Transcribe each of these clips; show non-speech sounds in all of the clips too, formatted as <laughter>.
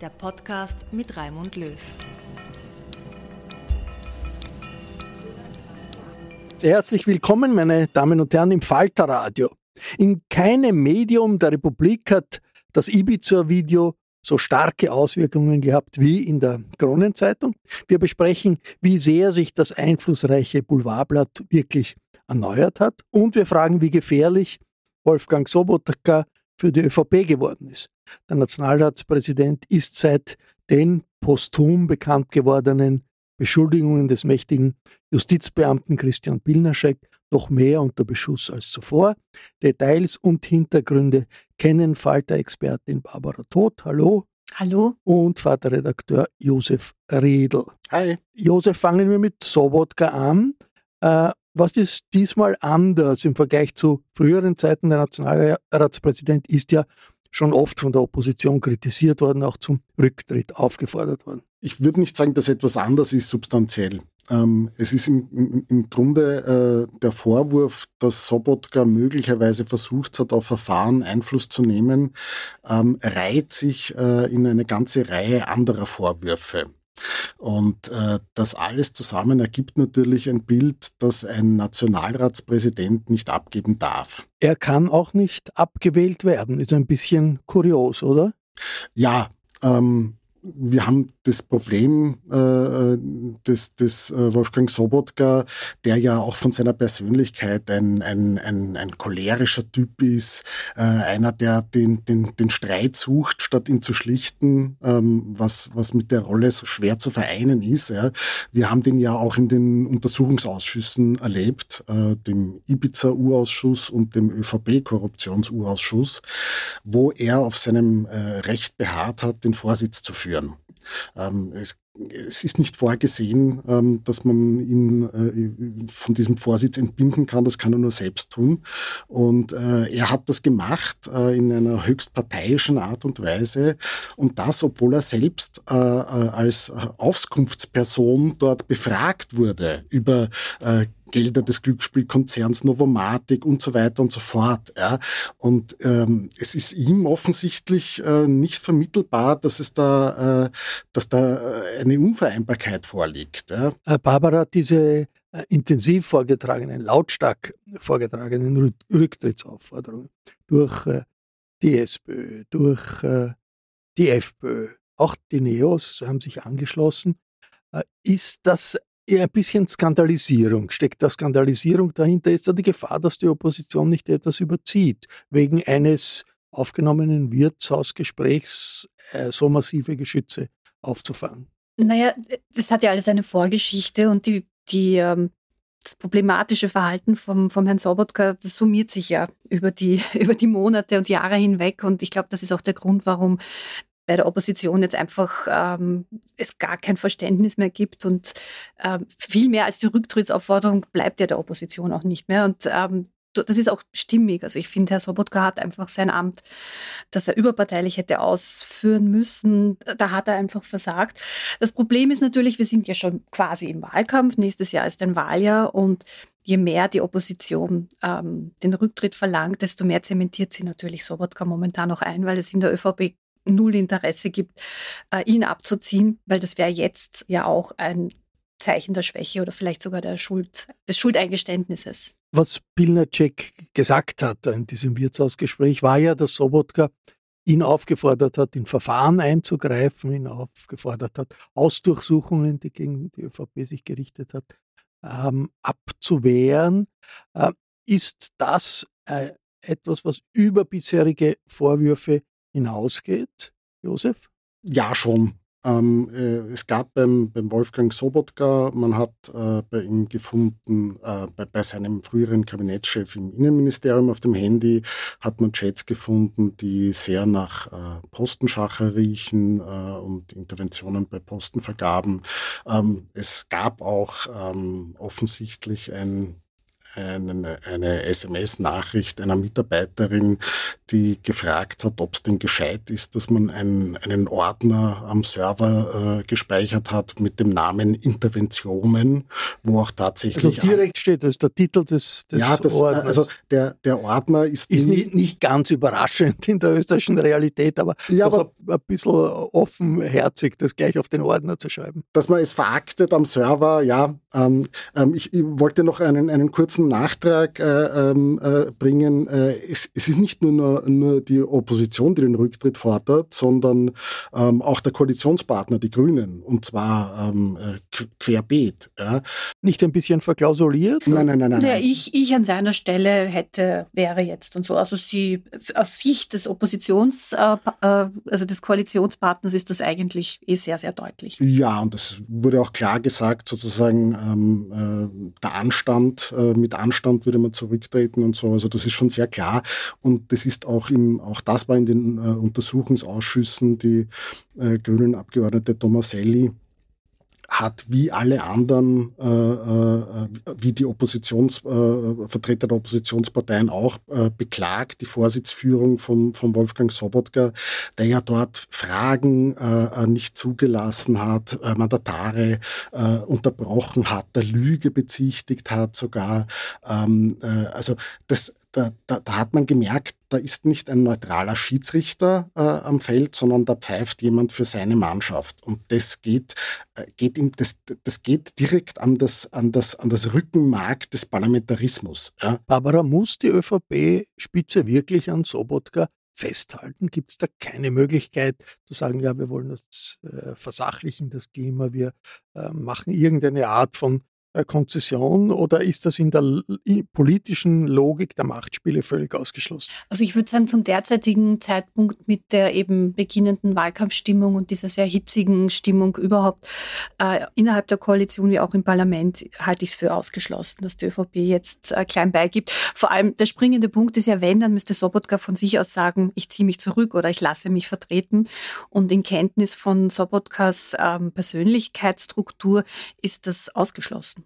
der Podcast mit Raimund Löw. Sehr herzlich willkommen, meine Damen und Herren, im Falterradio. In keinem Medium der Republik hat das Ibiza-Video so starke Auswirkungen gehabt wie in der Kronenzeitung. Wir besprechen, wie sehr sich das einflussreiche Boulevardblatt wirklich erneuert hat und wir fragen, wie gefährlich Wolfgang Sobotka für die ÖVP geworden ist. Der Nationalratspräsident ist seit den posthum bekannt gewordenen Beschuldigungen des mächtigen Justizbeamten Christian Pilnaschek noch mehr unter Beschuss als zuvor. Details und Hintergründe kennen Falter-Expertin Barbara Todt. Hallo. Hallo. Und Vaterredakteur Josef Riedl. Hi. Josef, fangen wir mit Sobotka an. Äh, was ist diesmal anders im Vergleich zu früheren Zeiten? Der Nationalratspräsident ist ja schon oft von der Opposition kritisiert worden, auch zum Rücktritt aufgefordert worden. Ich würde nicht sagen, dass etwas anders ist substanziell. Ähm, es ist im, im, im Grunde äh, der Vorwurf, dass Sobotka möglicherweise versucht hat, auf Verfahren Einfluss zu nehmen, ähm, reiht sich äh, in eine ganze Reihe anderer Vorwürfe. Und äh, das alles zusammen ergibt natürlich ein Bild, das ein Nationalratspräsident nicht abgeben darf. Er kann auch nicht abgewählt werden. Ist ein bisschen kurios, oder? Ja, ähm, wir haben das Problem äh, des, des äh, Wolfgang Sobotka, der ja auch von seiner Persönlichkeit ein, ein, ein, ein cholerischer Typ ist, äh, einer, der den, den, den Streit sucht, statt ihn zu schlichten, ähm, was, was mit der Rolle so schwer zu vereinen ist. Ja. Wir haben den ja auch in den Untersuchungsausschüssen erlebt, äh, dem Ibiza-Urausschuss und dem ÖVP-Korruptions-Urausschuss, wo er auf seinem äh, Recht beharrt hat, den Vorsitz zu führen führen. Ähm, es, es, ist nicht vorgesehen, ähm, dass man ihn äh, von diesem Vorsitz entbinden kann. Das kann er nur selbst tun. Und äh, er hat das gemacht äh, in einer höchst parteiischen Art und Weise. Und das, obwohl er selbst äh, äh, als Auskunftsperson dort befragt wurde über äh, Gelder des Glücksspielkonzerns Novomatic und so weiter und so fort. Ja. Und ähm, es ist ihm offensichtlich äh, nicht vermittelbar, dass es da, äh, dass da äh, eine Unvereinbarkeit vorliegt. Ja. Äh, Barbara, diese äh, intensiv vorgetragenen, lautstark vorgetragenen Rücktrittsaufforderungen durch die SPÖ, durch die FPÖ, auch die Neos haben sich angeschlossen. Ist das eher ein bisschen Skandalisierung. Steckt da Skandalisierung dahinter? Ist da die Gefahr, dass die Opposition nicht etwas überzieht, wegen eines aufgenommenen Wirtshausgesprächs äh, so massive Geschütze aufzufahren? Naja, das hat ja alles eine Vorgeschichte und die, die ähm, das problematische Verhalten vom, vom Herrn Sobotka, das summiert sich ja über die, <laughs> über die Monate und Jahre hinweg. Und ich glaube, das ist auch der Grund, warum bei der Opposition jetzt einfach ähm, es gar kein Verständnis mehr gibt und ähm, viel mehr als die Rücktrittsaufforderung bleibt ja der Opposition auch nicht mehr. Und ähm, das ist auch stimmig. Also ich finde, Herr Sobotka hat einfach sein Amt, das er überparteilich hätte ausführen müssen. Da hat er einfach versagt. Das Problem ist natürlich, wir sind ja schon quasi im Wahlkampf. Nächstes Jahr ist ein Wahljahr und je mehr die Opposition ähm, den Rücktritt verlangt, desto mehr zementiert sie natürlich Sobotka momentan auch ein, weil es in der ÖVP null Interesse gibt, äh, ihn abzuziehen, weil das wäre jetzt ja auch ein Zeichen der Schwäche oder vielleicht sogar der Schuld, des Schuldeingeständnisses. Was Pilnacek gesagt hat in diesem Wirtshausgespräch, war ja, dass Sobotka ihn aufgefordert hat, in Verfahren einzugreifen, ihn aufgefordert hat, Ausdurchsuchungen, die gegen die ÖVP sich gerichtet hat, ähm, abzuwehren. Äh, ist das äh, etwas, was über bisherige Vorwürfe hinausgeht, Josef? Ja, schon. Ähm, äh, es gab beim, beim, Wolfgang Sobotka, man hat äh, bei ihm gefunden, äh, bei, bei, seinem früheren Kabinettschef im Innenministerium auf dem Handy, hat man Chats gefunden, die sehr nach äh, Postenschacher riechen äh, und Interventionen bei Postenvergaben. Ähm, es gab auch ähm, offensichtlich ein eine, eine SMS-Nachricht einer Mitarbeiterin, die gefragt hat, ob es denn gescheit ist, dass man einen, einen Ordner am Server äh, gespeichert hat mit dem Namen Interventionen, wo auch tatsächlich. Also direkt steht, das ist der Titel des, des ja, das, äh, Ordners. Also der, der Ordner ist. Ist nicht, nicht ganz überraschend in der österreichischen Realität, aber, ja, aber ein, ein bisschen offenherzig, das gleich auf den Ordner zu schreiben. Dass man es veraktet am Server, ja. Ähm, ähm, ich, ich wollte noch einen, einen kurzen Nachtrag äh, ähm, äh, bringen. Äh, es, es, ist nicht nur, nur die Opposition, die den Rücktritt fordert, sondern ähm, auch der Koalitionspartner, die Grünen, und zwar ähm, äh, querbeet. Ja. Nicht ein bisschen verklausuliert? Nein, nein, nein. nein, nein. Ich, ich an seiner Stelle hätte, wäre jetzt und so. Also sie, aus Sicht des Oppositions, äh, äh, also des Koalitionspartners ist das eigentlich eh sehr, sehr deutlich. Ja, und es wurde auch klar gesagt, sozusagen ähm, der Anstand mit Anstand würde man zurücktreten und so. Also das ist schon sehr klar. Und das ist auch im, auch das war in den äh, Untersuchungsausschüssen die äh, grünen Abgeordnete Tomaselli hat wie alle anderen, äh, äh, wie die Oppositionsvertreter äh, der Oppositionsparteien auch äh, beklagt, die Vorsitzführung von, von Wolfgang Sobotka, der ja dort Fragen äh, nicht zugelassen hat, äh, Mandatare unterbrochen hat, der Lüge bezichtigt hat sogar. Ähm, also das, da, da, da, hat man gemerkt, da ist nicht ein neutraler Schiedsrichter äh, am Feld, sondern da pfeift jemand für seine Mannschaft. Und das geht, äh, geht ihm, das, das geht direkt an das, an, das, an das Rückenmark des Parlamentarismus. Ja. Barbara, muss die ÖVP-Spitze wirklich an Sobotka festhalten? Gibt es da keine Möglichkeit zu sagen, ja, wir wollen das äh, versachlichen, das Klima, wir äh, machen irgendeine Art von Konzession oder ist das in der politischen Logik der Machtspiele völlig ausgeschlossen? Also ich würde sagen, zum derzeitigen Zeitpunkt mit der eben beginnenden Wahlkampfstimmung und dieser sehr hitzigen Stimmung überhaupt äh, innerhalb der Koalition wie auch im Parlament halte ich es für ausgeschlossen, dass die ÖVP jetzt äh, klein beigibt. Vor allem der springende Punkt ist ja, wenn, dann müsste Sobotka von sich aus sagen, ich ziehe mich zurück oder ich lasse mich vertreten. Und in Kenntnis von Sobotkas ähm, Persönlichkeitsstruktur ist das ausgeschlossen.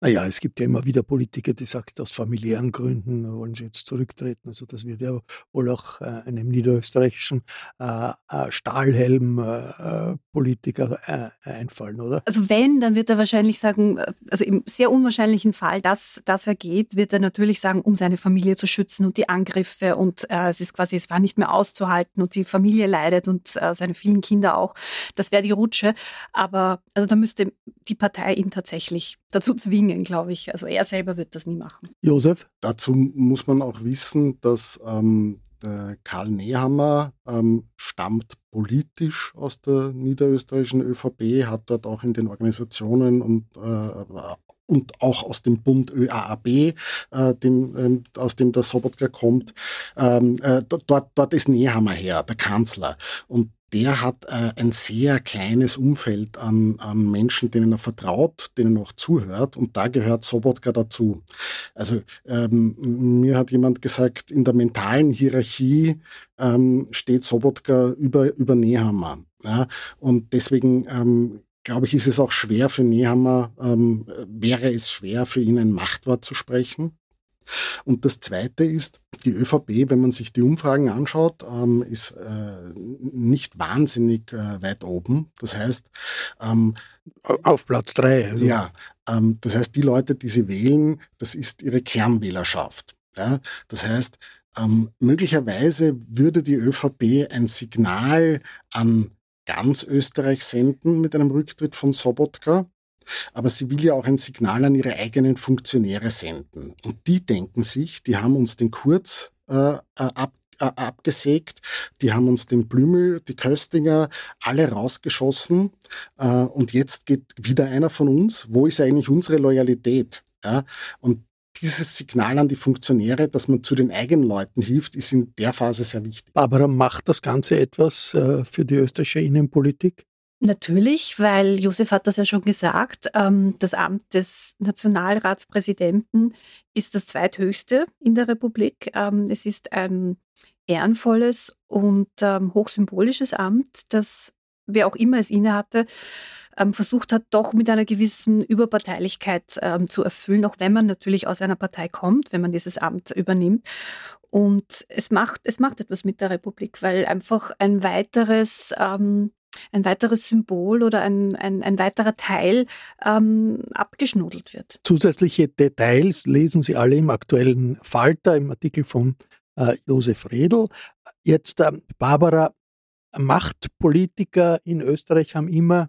Naja, es gibt ja immer wieder Politiker, die sagen, aus familiären Gründen wollen sie jetzt zurücktreten. Also das wird ja wohl auch äh, einem niederösterreichischen äh, äh Stahlhelm-Politiker äh, äh, einfallen, oder? Also wenn, dann wird er wahrscheinlich sagen, also im sehr unwahrscheinlichen Fall, dass, dass er geht, wird er natürlich sagen, um seine Familie zu schützen und die Angriffe und äh, es ist quasi, es war nicht mehr auszuhalten und die Familie leidet und seine vielen Kinder auch. Das wäre die Rutsche. Aber also da müsste die Partei ihn tatsächlich dazu zwingen, zwingen, glaube ich. Also er selber wird das nie machen. Josef? Dazu muss man auch wissen, dass ähm, Karl Nehammer ähm, stammt politisch aus der niederösterreichischen ÖVP, hat dort auch in den Organisationen und äh, und auch aus dem Bund ÖAAB, äh, dem, ähm, aus dem der Sobotka kommt. Ähm, äh, dort, dort ist Nehammer her, der Kanzler. Und der hat äh, ein sehr kleines Umfeld an, an Menschen, denen er vertraut, denen er auch zuhört. Und da gehört Sobotka dazu. Also ähm, mir hat jemand gesagt, in der mentalen Hierarchie ähm, steht Sobotka über, über Nehammer. Ja? Und deswegen ähm, glaube ich, ist es auch schwer für Nehammer, ähm, wäre es schwer für ihn ein Machtwort zu sprechen. Und das Zweite ist, die ÖVP, wenn man sich die Umfragen anschaut, ähm, ist äh, nicht wahnsinnig äh, weit oben. Das heißt, ähm, auf Platz drei. Also. Ja, ähm, das heißt, die Leute, die sie wählen, das ist ihre Kernwählerschaft. Ja? Das heißt, ähm, möglicherweise würde die ÖVP ein Signal an ganz Österreich senden mit einem Rücktritt von Sobotka. Aber sie will ja auch ein Signal an ihre eigenen Funktionäre senden. Und die denken sich, die haben uns den Kurz äh, äh ab, äh, abgesägt, die haben uns den Blümel, die Köstinger, alle rausgeschossen. Äh, und jetzt geht wieder einer von uns. Wo ist eigentlich unsere Loyalität? Ja? Und dieses Signal an die Funktionäre, dass man zu den eigenen Leuten hilft, ist in der Phase sehr wichtig. Barbara, macht das Ganze etwas äh, für die österreichische Innenpolitik? Natürlich, weil Josef hat das ja schon gesagt, ähm, das Amt des Nationalratspräsidenten ist das zweithöchste in der Republik. Ähm, es ist ein ehrenvolles und ähm, hochsymbolisches Amt, das wer auch immer es innehatte, versucht hat, doch mit einer gewissen Überparteilichkeit zu erfüllen, auch wenn man natürlich aus einer Partei kommt, wenn man dieses Amt übernimmt. Und es macht, es macht etwas mit der Republik, weil einfach ein weiteres ähm, ein weiteres Symbol oder ein, ein, ein weiterer Teil ähm, abgeschnudelt wird. Zusätzliche Details lesen Sie alle im aktuellen Falter, im Artikel von äh, Josef Redl. Jetzt, äh, Barbara, Machtpolitiker in Österreich haben immer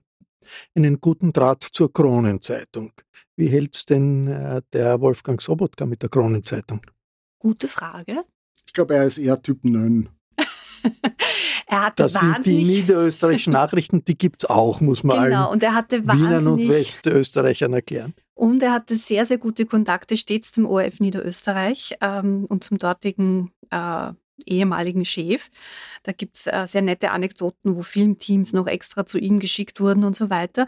einen guten Draht zur Kronenzeitung. Wie hält es denn äh, der Wolfgang Sobotka mit der Kronenzeitung? Gute Frage. Ich glaube, er ist eher Typ Nön. <laughs> Er hatte das sind die niederösterreichischen <laughs> Nachrichten, die gibt es auch, muss man genau, allen und er hatte Wienern und Westösterreichern erklären. Und er hatte sehr, sehr gute Kontakte stets zum ORF Niederösterreich ähm, und zum dortigen äh, ehemaligen Chef. Da gibt es äh, sehr nette Anekdoten, wo Filmteams noch extra zu ihm geschickt wurden und so weiter.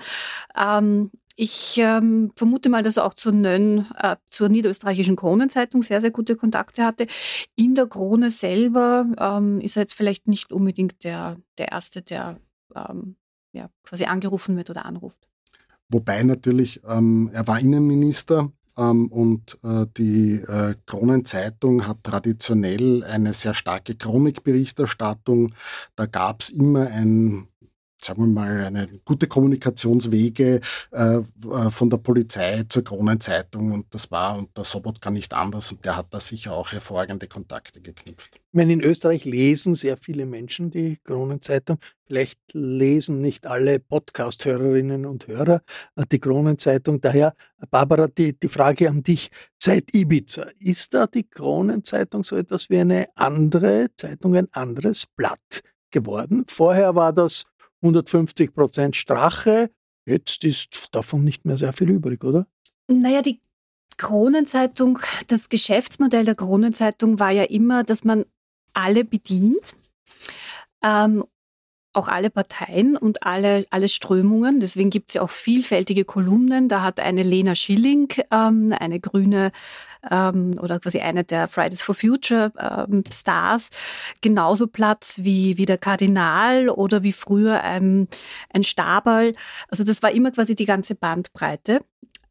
Ähm, ich ähm, vermute mal, dass er auch zur Nönn, äh, zur niederösterreichischen Kronenzeitung sehr, sehr gute Kontakte hatte. In der Krone selber ähm, ist er jetzt vielleicht nicht unbedingt der, der Erste, der ähm, ja, quasi angerufen wird oder anruft. Wobei natürlich, ähm, er war Innenminister ähm, und äh, die äh, Kronenzeitung hat traditionell eine sehr starke Chronikberichterstattung. Da gab es immer ein sagen wir mal, eine gute Kommunikationswege äh, äh, von der Polizei zur Kronenzeitung und das war unter Sobotka nicht anders und der hat da sicher auch hervorragende Kontakte geknüpft. Wenn in Österreich lesen sehr viele Menschen die Kronenzeitung, vielleicht lesen nicht alle Podcast-Hörerinnen und Hörer äh, die Kronenzeitung. Daher, Barbara, die, die Frage an dich, seit Ibiza, ist da die Kronenzeitung so etwas wie eine andere Zeitung, ein anderes Blatt geworden? Vorher war das 150 Prozent Strache. Jetzt ist davon nicht mehr sehr viel übrig, oder? Naja, die Kronenzeitung, das Geschäftsmodell der Kronenzeitung war ja immer, dass man alle bedient. Ähm, auch alle Parteien und alle, alle Strömungen. Deswegen gibt es ja auch vielfältige Kolumnen. Da hat eine Lena Schilling, ähm, eine grüne ähm, oder quasi eine der Fridays for Future ähm, Stars, genauso Platz wie, wie der Kardinal oder wie früher ein, ein Staberl. Also das war immer quasi die ganze Bandbreite.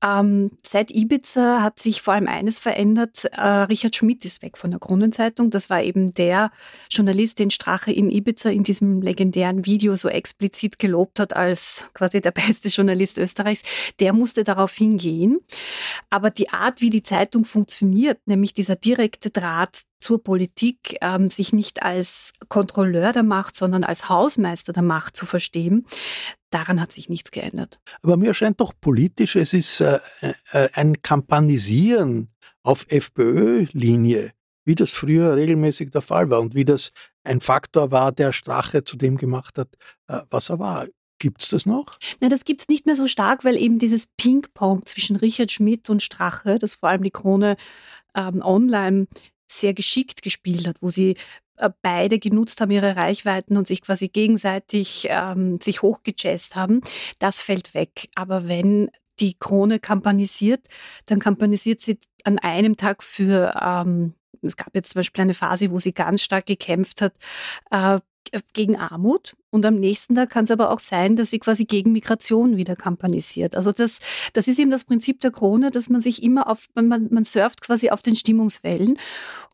Ähm, seit Ibiza hat sich vor allem eines verändert. Äh, Richard Schmidt ist weg von der Kronenzeitung. Das war eben der Journalist, den Strache in Ibiza in diesem legendären Video so explizit gelobt hat als quasi der <laughs> beste Journalist Österreichs. Der musste darauf hingehen. Aber die Art, wie die Zeitung funktioniert, nämlich dieser direkte Draht zur Politik, ähm, sich nicht als Kontrolleur der Macht, sondern als Hausmeister der Macht zu verstehen, daran hat sich nichts geändert. Aber mir scheint doch politisch, es ist äh, äh, ein Kampanisieren auf FPÖ-Linie, wie das früher regelmäßig der Fall war und wie das ein Faktor war, der Strache zu dem gemacht hat, äh, was er war. Gibt es das noch? Na, das gibt es nicht mehr so stark, weil eben dieses Ping-Pong zwischen Richard Schmidt und Strache, das vor allem die Krone ähm, online sehr geschickt gespielt hat, wo sie beide genutzt haben, ihre Reichweiten und sich quasi gegenseitig ähm, sich hochgejazzt haben, das fällt weg. Aber wenn die Krone kampanisiert, dann kampanisiert sie an einem Tag für, ähm, es gab jetzt zum Beispiel eine Phase, wo sie ganz stark gekämpft hat, äh, gegen Armut und am nächsten Tag kann es aber auch sein, dass sie quasi gegen Migration wieder kampanisiert. Also das, das ist eben das Prinzip der Krone, dass man sich immer auf, man, man surft quasi auf den Stimmungswellen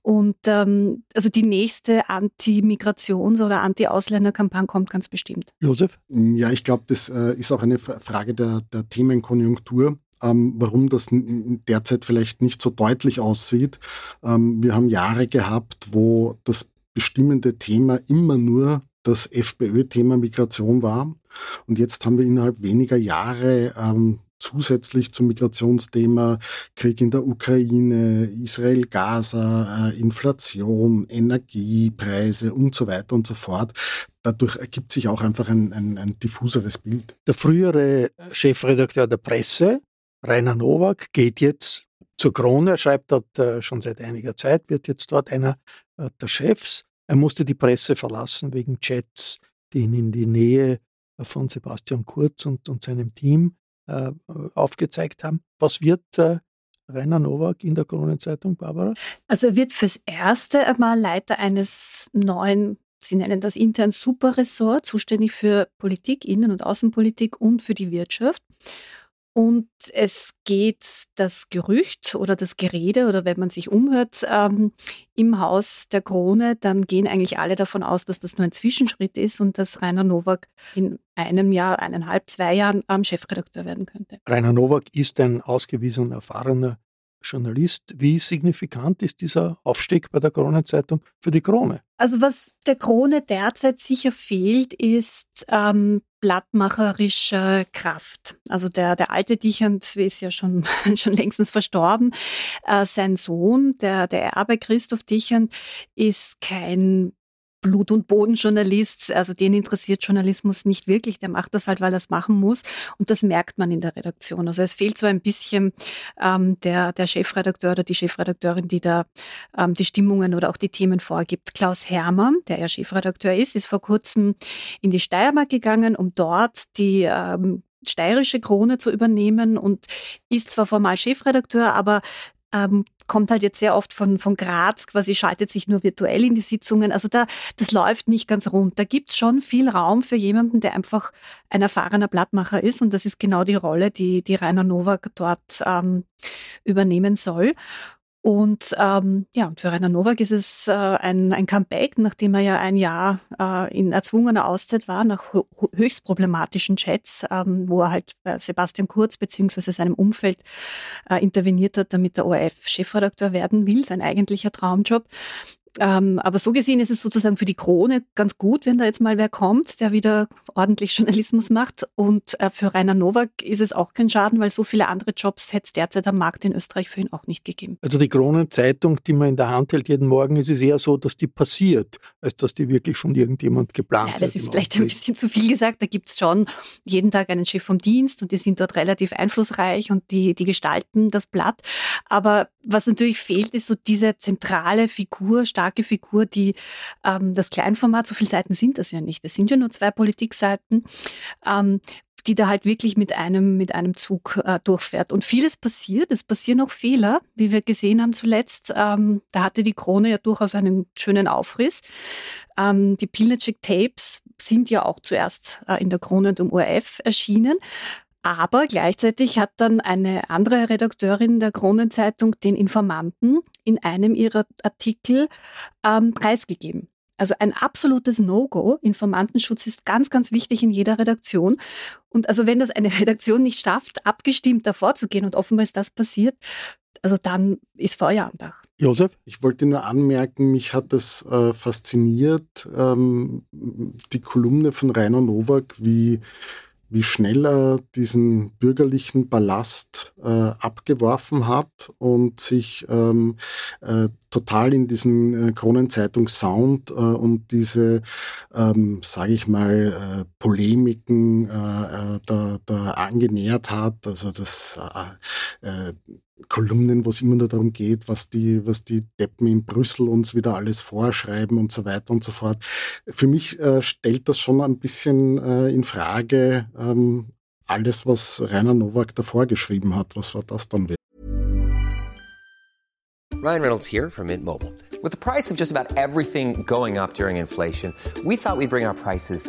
und ähm, also die nächste Anti-Migrations- oder Anti-Ausländer-Kampagne kommt ganz bestimmt. Josef? Ja, ich glaube, das äh, ist auch eine Frage der, der Themenkonjunktur. Ähm, warum das derzeit vielleicht nicht so deutlich aussieht. Ähm, wir haben Jahre gehabt, wo das bestimmende Thema immer nur das FPÖ-Thema Migration war. Und jetzt haben wir innerhalb weniger Jahre ähm, zusätzlich zum Migrationsthema Krieg in der Ukraine, Israel, Gaza, äh, Inflation, Energiepreise und so weiter und so fort. Dadurch ergibt sich auch einfach ein, ein, ein diffuseres Bild. Der frühere Chefredakteur der Presse, Rainer Nowak, geht jetzt zur Krone. Schreibt dort äh, schon seit einiger Zeit, wird jetzt dort einer äh, der Chefs. Er musste die Presse verlassen wegen Chats, die ihn in die Nähe von Sebastian Kurz und, und seinem Team äh, aufgezeigt haben. Was wird äh, Rainer Nowak in der Kronenzeitung, Barbara? Also er wird fürs Erste einmal Leiter eines neuen, Sie nennen das intern Superressort, zuständig für Politik, Innen- und Außenpolitik und für die Wirtschaft. Und es geht das Gerücht oder das Gerede oder wenn man sich umhört ähm, im Haus der Krone, dann gehen eigentlich alle davon aus, dass das nur ein Zwischenschritt ist und dass Rainer Nowak in einem Jahr, eineinhalb, zwei Jahren ähm, Chefredakteur werden könnte. Rainer Nowak ist ein ausgewiesen erfahrener Journalist. Wie signifikant ist dieser Aufstieg bei der Kronenzeitung für die Krone? Also was der Krone derzeit sicher fehlt, ist ähm, blattmacherische Kraft. Also der, der alte Dichand ist ja schon, <laughs> schon längstens verstorben. Äh, sein Sohn, der, der Erbe Christoph Dichand, ist kein Blut- und Bodenjournalist, also den interessiert Journalismus nicht wirklich, der macht das halt, weil er es machen muss und das merkt man in der Redaktion. Also es fehlt so ein bisschen ähm, der, der Chefredakteur oder die Chefredakteurin, die da ähm, die Stimmungen oder auch die Themen vorgibt. Klaus Hermer, der ja Chefredakteur ist, ist vor kurzem in die Steiermark gegangen, um dort die ähm, steirische Krone zu übernehmen und ist zwar formal Chefredakteur, aber ähm, kommt halt jetzt sehr oft von, von Graz, quasi schaltet sich nur virtuell in die Sitzungen. Also da, das läuft nicht ganz rund. Da gibt es schon viel Raum für jemanden, der einfach ein erfahrener Blattmacher ist. Und das ist genau die Rolle, die, die Rainer Nowak dort ähm, übernehmen soll. Und ähm, ja, und für Rainer Nowak ist es äh, ein, ein Comeback, nachdem er ja ein Jahr äh, in erzwungener Auszeit war, nach höchst problematischen Chats, ähm, wo er halt bei Sebastian Kurz beziehungsweise seinem Umfeld äh, interveniert hat, damit der ORF Chefredakteur werden will, sein eigentlicher Traumjob. Ähm, aber so gesehen ist es sozusagen für die Krone ganz gut, wenn da jetzt mal wer kommt, der wieder ordentlich Journalismus macht. Und äh, für Rainer Nowak ist es auch kein Schaden, weil so viele andere Jobs hätte es derzeit am Markt in Österreich für ihn auch nicht gegeben. Also die Kronenzeitung, die man in der Hand hält jeden Morgen, ist es eher so, dass die passiert, als dass die wirklich von irgendjemand geplant wird. Ja, das ist vielleicht ein bisschen zu viel gesagt. Da gibt es schon jeden Tag einen Chef vom Dienst und die sind dort relativ einflussreich und die, die gestalten das Blatt. Aber was natürlich fehlt, ist so diese zentrale Figur, starke Figur, die ähm, das Kleinformat, so viele Seiten sind das ja nicht. Es sind ja nur zwei Politikseiten, ähm, die da halt wirklich mit einem, mit einem Zug äh, durchfährt. Und vieles passiert, es passieren auch Fehler, wie wir gesehen haben zuletzt. Ähm, da hatte die Krone ja durchaus einen schönen Aufriss. Ähm, die Pilnacek Tapes sind ja auch zuerst äh, in der Krone und im ORF erschienen. Aber gleichzeitig hat dann eine andere Redakteurin der Kronenzeitung den Informanten in einem ihrer Artikel ähm, preisgegeben. Also ein absolutes No-Go. Informantenschutz ist ganz, ganz wichtig in jeder Redaktion. Und also wenn das eine <laughs> Redaktion nicht schafft, abgestimmt davor zu gehen, und offenbar ist das passiert, also dann ist Feuer am Dach. Josef? Ich wollte nur anmerken, mich hat das äh, fasziniert, ähm, die Kolumne von Rainer Nowak, wie wie schnell er diesen bürgerlichen Ballast äh, abgeworfen hat und sich ähm, äh, total in diesen äh, Kronenzeitung-Sound äh, und diese, ähm, sage ich mal, äh, Polemiken äh, da, da angenähert hat. Also das Kolumnen, wo es immer nur darum geht, was die, was die Deppen in Brüssel uns wieder alles vorschreiben und so weiter und so fort. Für mich äh, stellt das schon ein bisschen äh, in Frage ähm, alles, was Rainer Nowak davor geschrieben hat. Was war das dann? Ryan Reynolds here from Mint Mobile. With the price of just about everything going up during inflation, we thought we'd bring our prices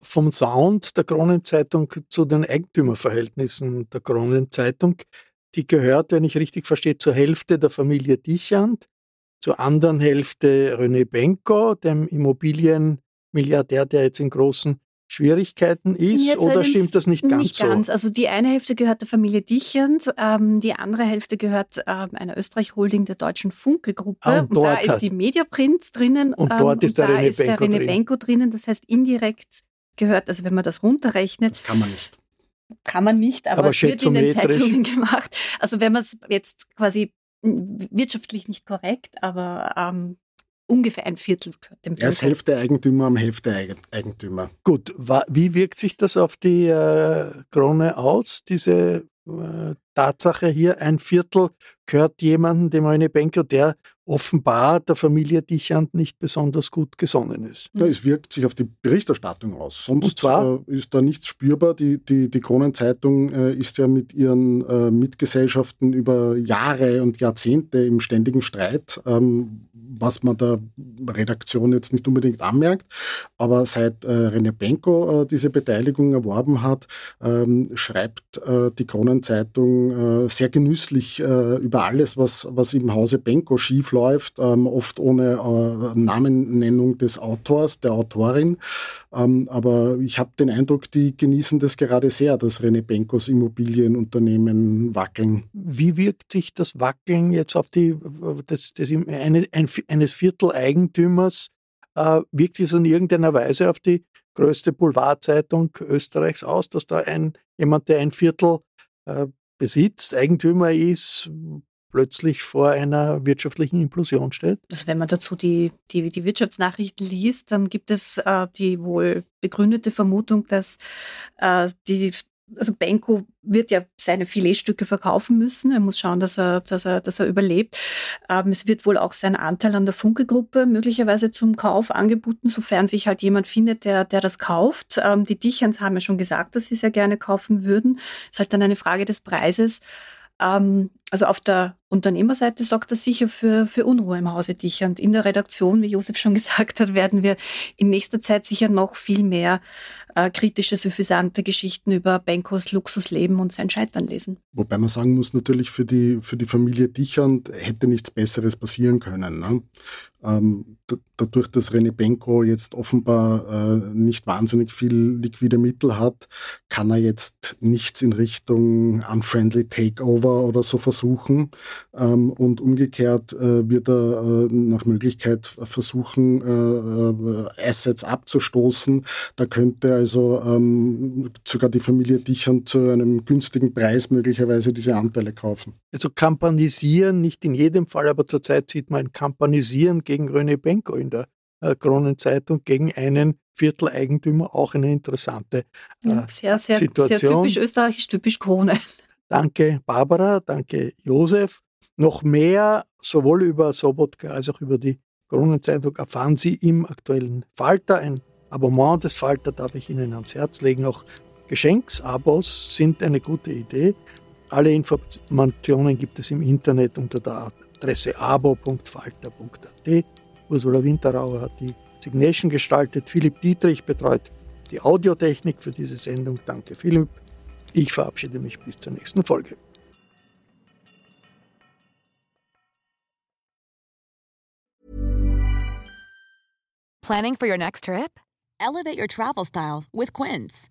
Vom Sound der Kronenzeitung zu den Eigentümerverhältnissen der Kronenzeitung. Die gehört, wenn ich richtig verstehe, zur Hälfte der Familie Dichand, zur anderen Hälfte René Benko, dem Immobilienmilliardär, der jetzt in großen Schwierigkeiten ist, oder stimmt das nicht ganz Nicht so? ganz. Also die eine Hälfte gehört der Familie Dichand, ähm, die andere Hälfte gehört ähm, einer Österreich-Holding der deutschen Funke-Gruppe. Ah, und und da ist die Mediaprint drinnen Und dort ist der da René ist der Benko René drin. Benko drinnen. Das heißt, indirekt gehört, also wenn man das runterrechnet, Das kann man nicht. kann man nicht, aber, Aber es wird in den. Zeitungen gemacht. Also wenn man es jetzt quasi wirtschaftlich nicht korrekt, aber ähm, ungefähr ein Viertel gehört dem Er ist Benko. Hälfte Eigentümer am Hälfte Eig- Eigentümer. Gut, wa- wie wirkt sich das auf die äh, Krone aus, diese äh, Tatsache hier? Ein Viertel gehört jemandem, dem René Benko, der offenbar der Familie Dichand nicht besonders gut gesonnen ist. Ja, es wirkt sich auf die Berichterstattung aus. Sonst äh, ist da nichts spürbar. Die, die, die Kronenzeitung äh, ist ja mit ihren äh, Mitgesellschaften über Jahre und Jahrzehnte im ständigen Streit, ähm, was man der Redaktion jetzt nicht unbedingt anmerkt. Aber seit äh, René Benko äh, diese Beteiligung erworben hat, ähm, schreibt äh, die Kronenzeitung sehr genüsslich äh, über alles, was, was im Hause Benko schiefläuft, ähm, oft ohne äh, Namennennung des Autors, der Autorin. Ähm, aber ich habe den Eindruck, die genießen das gerade sehr, dass René Benkos Immobilienunternehmen wackeln. Wie wirkt sich das Wackeln jetzt auf die, das, das, eine, ein, eines Vierteleigentümers, äh, wirkt es in irgendeiner Weise auf die größte Boulevardzeitung Österreichs aus, dass da ein, jemand, der ein Viertel äh, besitzt, Eigentümer ist, plötzlich vor einer wirtschaftlichen Implosion steht? Also wenn man dazu die, die, die Wirtschaftsnachrichten liest, dann gibt es äh, die wohl begründete Vermutung, dass äh, die also Benko wird ja seine Filetstücke verkaufen müssen. Er muss schauen, dass er, dass er, dass er überlebt. Ähm, es wird wohl auch sein Anteil an der Funke-Gruppe möglicherweise zum Kauf angeboten, sofern sich halt jemand findet, der, der das kauft. Ähm, die Dichans haben ja schon gesagt, dass sie sehr gerne kaufen würden. Ist halt dann eine Frage des Preises. Ähm, also auf der Unternehmerseite sorgt das sicher für, für Unruhe im Hause Dichand. In der Redaktion, wie Josef schon <laughs> gesagt hat, werden wir in nächster Zeit sicher noch viel mehr äh, kritische, suffisante Geschichten über Benkos Luxusleben und sein Scheitern lesen. Wobei man sagen muss, natürlich für die, für die Familie Dichand hätte nichts Besseres passieren können. Ne? Ähm, dadurch, dass René Benko jetzt offenbar äh, nicht wahnsinnig viel liquide Mittel hat, kann er jetzt nichts in Richtung Unfriendly Takeover oder so versuchen. Ähm, und umgekehrt äh, wird er äh, nach Möglichkeit versuchen, äh, Assets abzustoßen. Da könnte also ähm, sogar die Familie Dichand zu einem günstigen Preis möglicherweise diese Anteile kaufen. Also Kampanisieren, nicht in jedem Fall, aber zurzeit sieht man Kampanisieren gegen René Benko in der äh, Kronenzeitung, gegen einen Vierteleigentümer, auch eine interessante äh, Ja, sehr, sehr, sehr Situation. typisch österreichisch, typisch Krone. <laughs> Danke Barbara, danke Josef. Noch mehr sowohl über Sobotka als auch über die Kronenzeitung erfahren Sie im aktuellen Falter. Ein Abonnement des Falter darf ich Ihnen ans Herz legen. Auch Geschenksabos sind eine gute Idee. Alle Informationen gibt es im Internet unter der Adresse abo.falter.at. Ursula Winterauer hat die Signation gestaltet. Philipp Dietrich betreut die Audiotechnik für diese Sendung. Danke, Philipp. Ich verabschiede mich bis zur nächsten Folge. Planning for your next trip? Elevate your travel style with Quince.